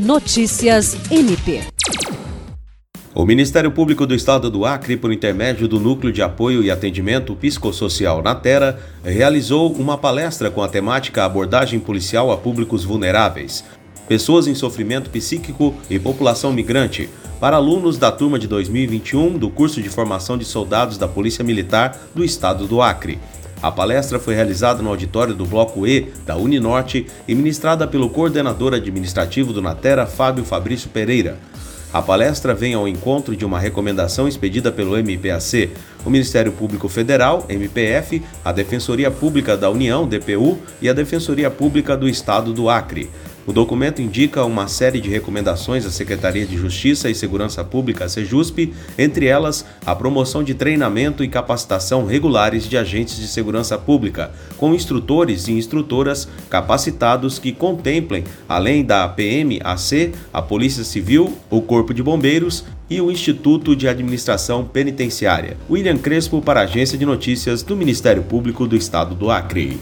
Notícias MP. O Ministério Público do Estado do Acre, por intermédio do Núcleo de Apoio e Atendimento Psicossocial na Terra, realizou uma palestra com a temática Abordagem Policial a Públicos Vulneráveis, Pessoas em Sofrimento Psíquico e População Migrante, para alunos da turma de 2021 do curso de formação de soldados da Polícia Militar do Estado do Acre. A palestra foi realizada no auditório do Bloco E da Uninorte e ministrada pelo coordenador administrativo do Natera, Fábio Fabrício Pereira. A palestra vem ao encontro de uma recomendação expedida pelo MPAC, o Ministério Público Federal, MPF, a Defensoria Pública da União, DPU, e a Defensoria Pública do Estado do Acre. O documento indica uma série de recomendações à Secretaria de Justiça e Segurança Pública, SEJUSP, entre elas a promoção de treinamento e capacitação regulares de agentes de segurança pública, com instrutores e instrutoras capacitados que contemplem, além da PMAC, a Polícia Civil, o Corpo de Bombeiros e o Instituto de Administração Penitenciária. William Crespo para a Agência de Notícias do Ministério Público do Estado do Acre.